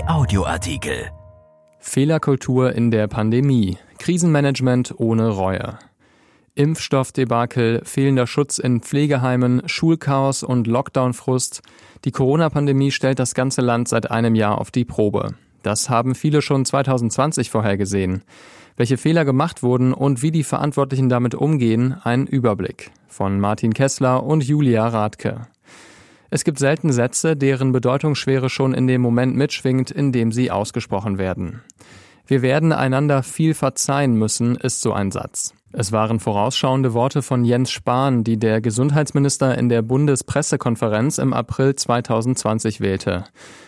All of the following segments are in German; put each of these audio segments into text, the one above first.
Audioartikel. Fehlerkultur in der Pandemie. Krisenmanagement ohne Reue. Impfstoffdebakel, fehlender Schutz in Pflegeheimen, Schulchaos und Lockdownfrust. Die Corona-Pandemie stellt das ganze Land seit einem Jahr auf die Probe. Das haben viele schon 2020 vorhergesehen. Welche Fehler gemacht wurden und wie die Verantwortlichen damit umgehen, ein Überblick von Martin Kessler und Julia Radke. Es gibt selten Sätze, deren Bedeutungsschwere schon in dem Moment mitschwingt, in dem sie ausgesprochen werden. Wir werden einander viel verzeihen müssen, ist so ein Satz. Es waren vorausschauende Worte von Jens Spahn, die der Gesundheitsminister in der Bundespressekonferenz im April 2020 wählte.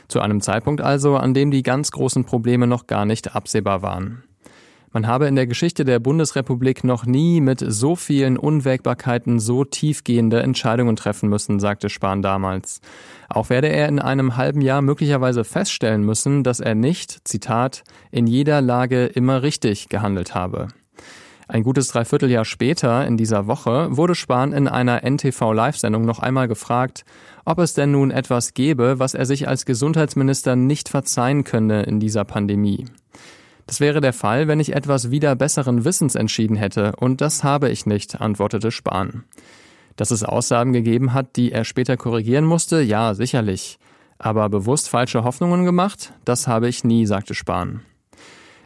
Zu einem Zeitpunkt also, an dem die ganz großen Probleme noch gar nicht absehbar waren. Man habe in der Geschichte der Bundesrepublik noch nie mit so vielen Unwägbarkeiten so tiefgehende Entscheidungen treffen müssen, sagte Spahn damals. Auch werde er in einem halben Jahr möglicherweise feststellen müssen, dass er nicht, Zitat, in jeder Lage immer richtig gehandelt habe. Ein gutes Dreivierteljahr später, in dieser Woche, wurde Spahn in einer NTV-Live-Sendung noch einmal gefragt, ob es denn nun etwas gäbe, was er sich als Gesundheitsminister nicht verzeihen könne in dieser Pandemie. Das wäre der Fall, wenn ich etwas wieder besseren Wissens entschieden hätte, und das habe ich nicht, antwortete Spahn. Dass es Aussagen gegeben hat, die er später korrigieren musste, ja, sicherlich. Aber bewusst falsche Hoffnungen gemacht, das habe ich nie, sagte Spahn.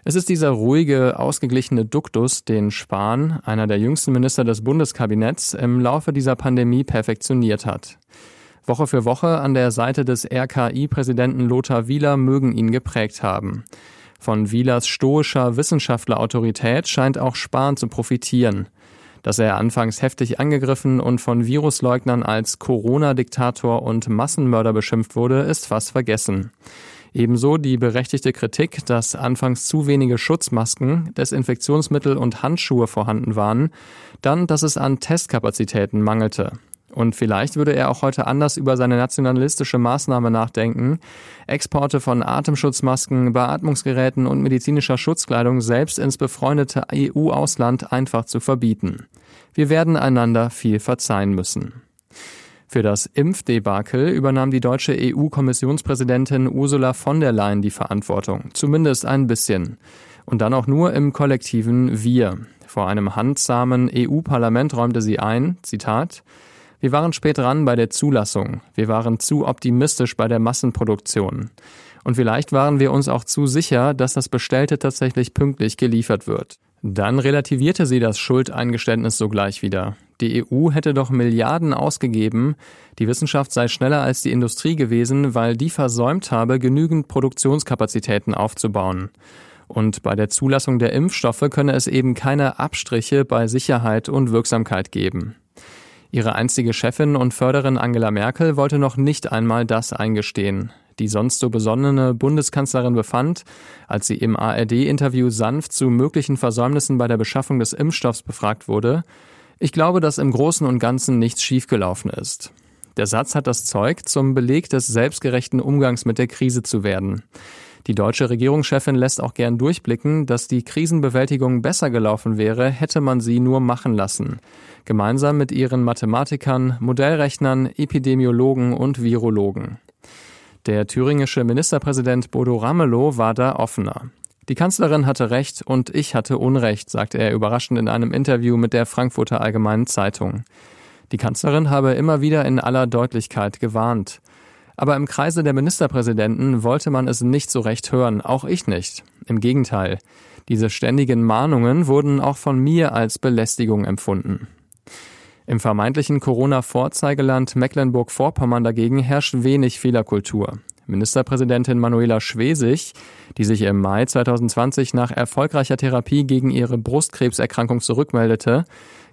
Es ist dieser ruhige, ausgeglichene Duktus, den Spahn, einer der jüngsten Minister des Bundeskabinetts, im Laufe dieser Pandemie perfektioniert hat. Woche für Woche an der Seite des RKI-Präsidenten Lothar Wieler mögen ihn geprägt haben. Von Wielers stoischer Wissenschaftlerautorität scheint auch Spahn zu profitieren. Dass er anfangs heftig angegriffen und von Virusleugnern als Corona-Diktator und Massenmörder beschimpft wurde, ist fast vergessen. Ebenso die berechtigte Kritik, dass anfangs zu wenige Schutzmasken, Desinfektionsmittel und Handschuhe vorhanden waren, dann, dass es an Testkapazitäten mangelte. Und vielleicht würde er auch heute anders über seine nationalistische Maßnahme nachdenken, Exporte von Atemschutzmasken, Beatmungsgeräten und medizinischer Schutzkleidung selbst ins befreundete EU-Ausland einfach zu verbieten. Wir werden einander viel verzeihen müssen. Für das Impfdebakel übernahm die deutsche EU-Kommissionspräsidentin Ursula von der Leyen die Verantwortung, zumindest ein bisschen. Und dann auch nur im kollektiven Wir. Vor einem handsamen EU-Parlament räumte sie ein, Zitat, wir waren spät dran bei der Zulassung. Wir waren zu optimistisch bei der Massenproduktion. Und vielleicht waren wir uns auch zu sicher, dass das Bestellte tatsächlich pünktlich geliefert wird. Dann relativierte sie das Schuldeingeständnis sogleich wieder. Die EU hätte doch Milliarden ausgegeben, die Wissenschaft sei schneller als die Industrie gewesen, weil die versäumt habe, genügend Produktionskapazitäten aufzubauen. Und bei der Zulassung der Impfstoffe könne es eben keine Abstriche bei Sicherheit und Wirksamkeit geben. Ihre einstige Chefin und Förderin Angela Merkel wollte noch nicht einmal das eingestehen. Die sonst so besonnene Bundeskanzlerin befand, als sie im ARD-Interview sanft zu möglichen Versäumnissen bei der Beschaffung des Impfstoffs befragt wurde, ich glaube, dass im Großen und Ganzen nichts schiefgelaufen ist. Der Satz hat das Zeug, zum Beleg des selbstgerechten Umgangs mit der Krise zu werden. Die deutsche Regierungschefin lässt auch gern durchblicken, dass die Krisenbewältigung besser gelaufen wäre, hätte man sie nur machen lassen. Gemeinsam mit ihren Mathematikern, Modellrechnern, Epidemiologen und Virologen. Der thüringische Ministerpräsident Bodo Ramelow war da offener. Die Kanzlerin hatte recht und ich hatte Unrecht, sagte er überraschend in einem Interview mit der Frankfurter Allgemeinen Zeitung. Die Kanzlerin habe immer wieder in aller Deutlichkeit gewarnt. Aber im Kreise der Ministerpräsidenten wollte man es nicht so recht hören, auch ich nicht. Im Gegenteil. Diese ständigen Mahnungen wurden auch von mir als Belästigung empfunden. Im vermeintlichen Corona-Vorzeigeland Mecklenburg-Vorpommern dagegen herrscht wenig Fehlerkultur. Ministerpräsidentin Manuela Schwesig, die sich im Mai 2020 nach erfolgreicher Therapie gegen ihre Brustkrebserkrankung zurückmeldete,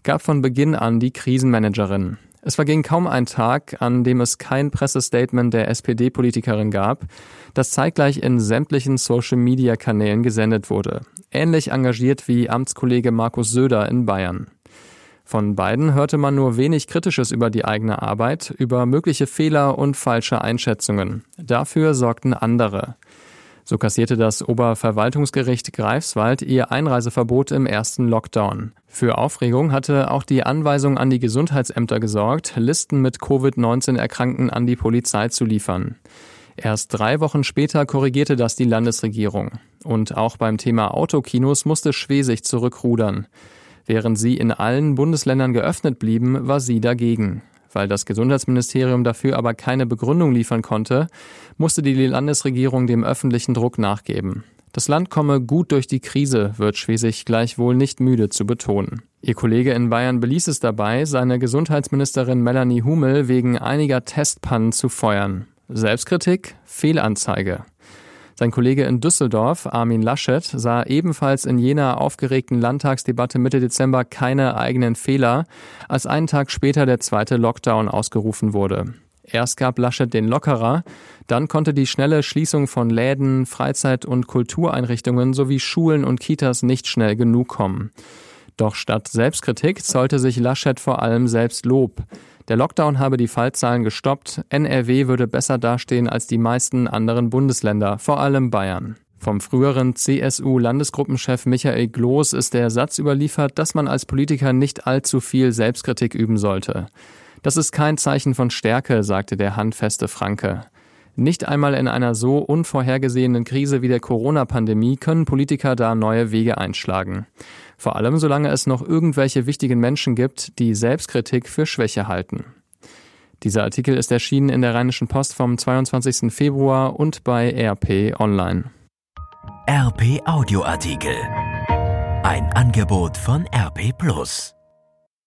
gab von Beginn an die Krisenmanagerin. Es verging kaum ein Tag, an dem es kein Pressestatement der SPD-Politikerin gab, das zeitgleich in sämtlichen Social-Media-Kanälen gesendet wurde. Ähnlich engagiert wie Amtskollege Markus Söder in Bayern. Von beiden hörte man nur wenig Kritisches über die eigene Arbeit, über mögliche Fehler und falsche Einschätzungen. Dafür sorgten andere. So kassierte das Oberverwaltungsgericht Greifswald ihr Einreiseverbot im ersten Lockdown. Für Aufregung hatte auch die Anweisung an die Gesundheitsämter gesorgt, Listen mit Covid-19 Erkrankten an die Polizei zu liefern. Erst drei Wochen später korrigierte das die Landesregierung. Und auch beim Thema Autokinos musste Schwesig zurückrudern. Während sie in allen Bundesländern geöffnet blieben, war sie dagegen. Weil das Gesundheitsministerium dafür aber keine Begründung liefern konnte, musste die Landesregierung dem öffentlichen Druck nachgeben. Das Land komme gut durch die Krise, wird Schwesig gleichwohl nicht müde zu betonen. Ihr Kollege in Bayern beließ es dabei, seine Gesundheitsministerin Melanie Hummel wegen einiger Testpannen zu feuern. Selbstkritik, Fehlanzeige. Sein Kollege in Düsseldorf, Armin Laschet, sah ebenfalls in jener aufgeregten Landtagsdebatte Mitte Dezember keine eigenen Fehler, als einen Tag später der zweite Lockdown ausgerufen wurde. Erst gab Laschet den Lockerer, dann konnte die schnelle Schließung von Läden, Freizeit- und Kultureinrichtungen sowie Schulen und Kitas nicht schnell genug kommen. Doch statt Selbstkritik zollte sich Laschet vor allem selbst Lob. Der Lockdown habe die Fallzahlen gestoppt, NRW würde besser dastehen als die meisten anderen Bundesländer, vor allem Bayern. Vom früheren CSU-Landesgruppenchef Michael Gloß ist der Satz überliefert, dass man als Politiker nicht allzu viel Selbstkritik üben sollte. Das ist kein Zeichen von Stärke, sagte der handfeste Franke. Nicht einmal in einer so unvorhergesehenen Krise wie der Corona-Pandemie können Politiker da neue Wege einschlagen. Vor allem solange es noch irgendwelche wichtigen Menschen gibt, die Selbstkritik für Schwäche halten. Dieser Artikel ist erschienen in der Rheinischen Post vom 22. Februar und bei RP Online. RP Audioartikel. Ein Angebot von RP Plus.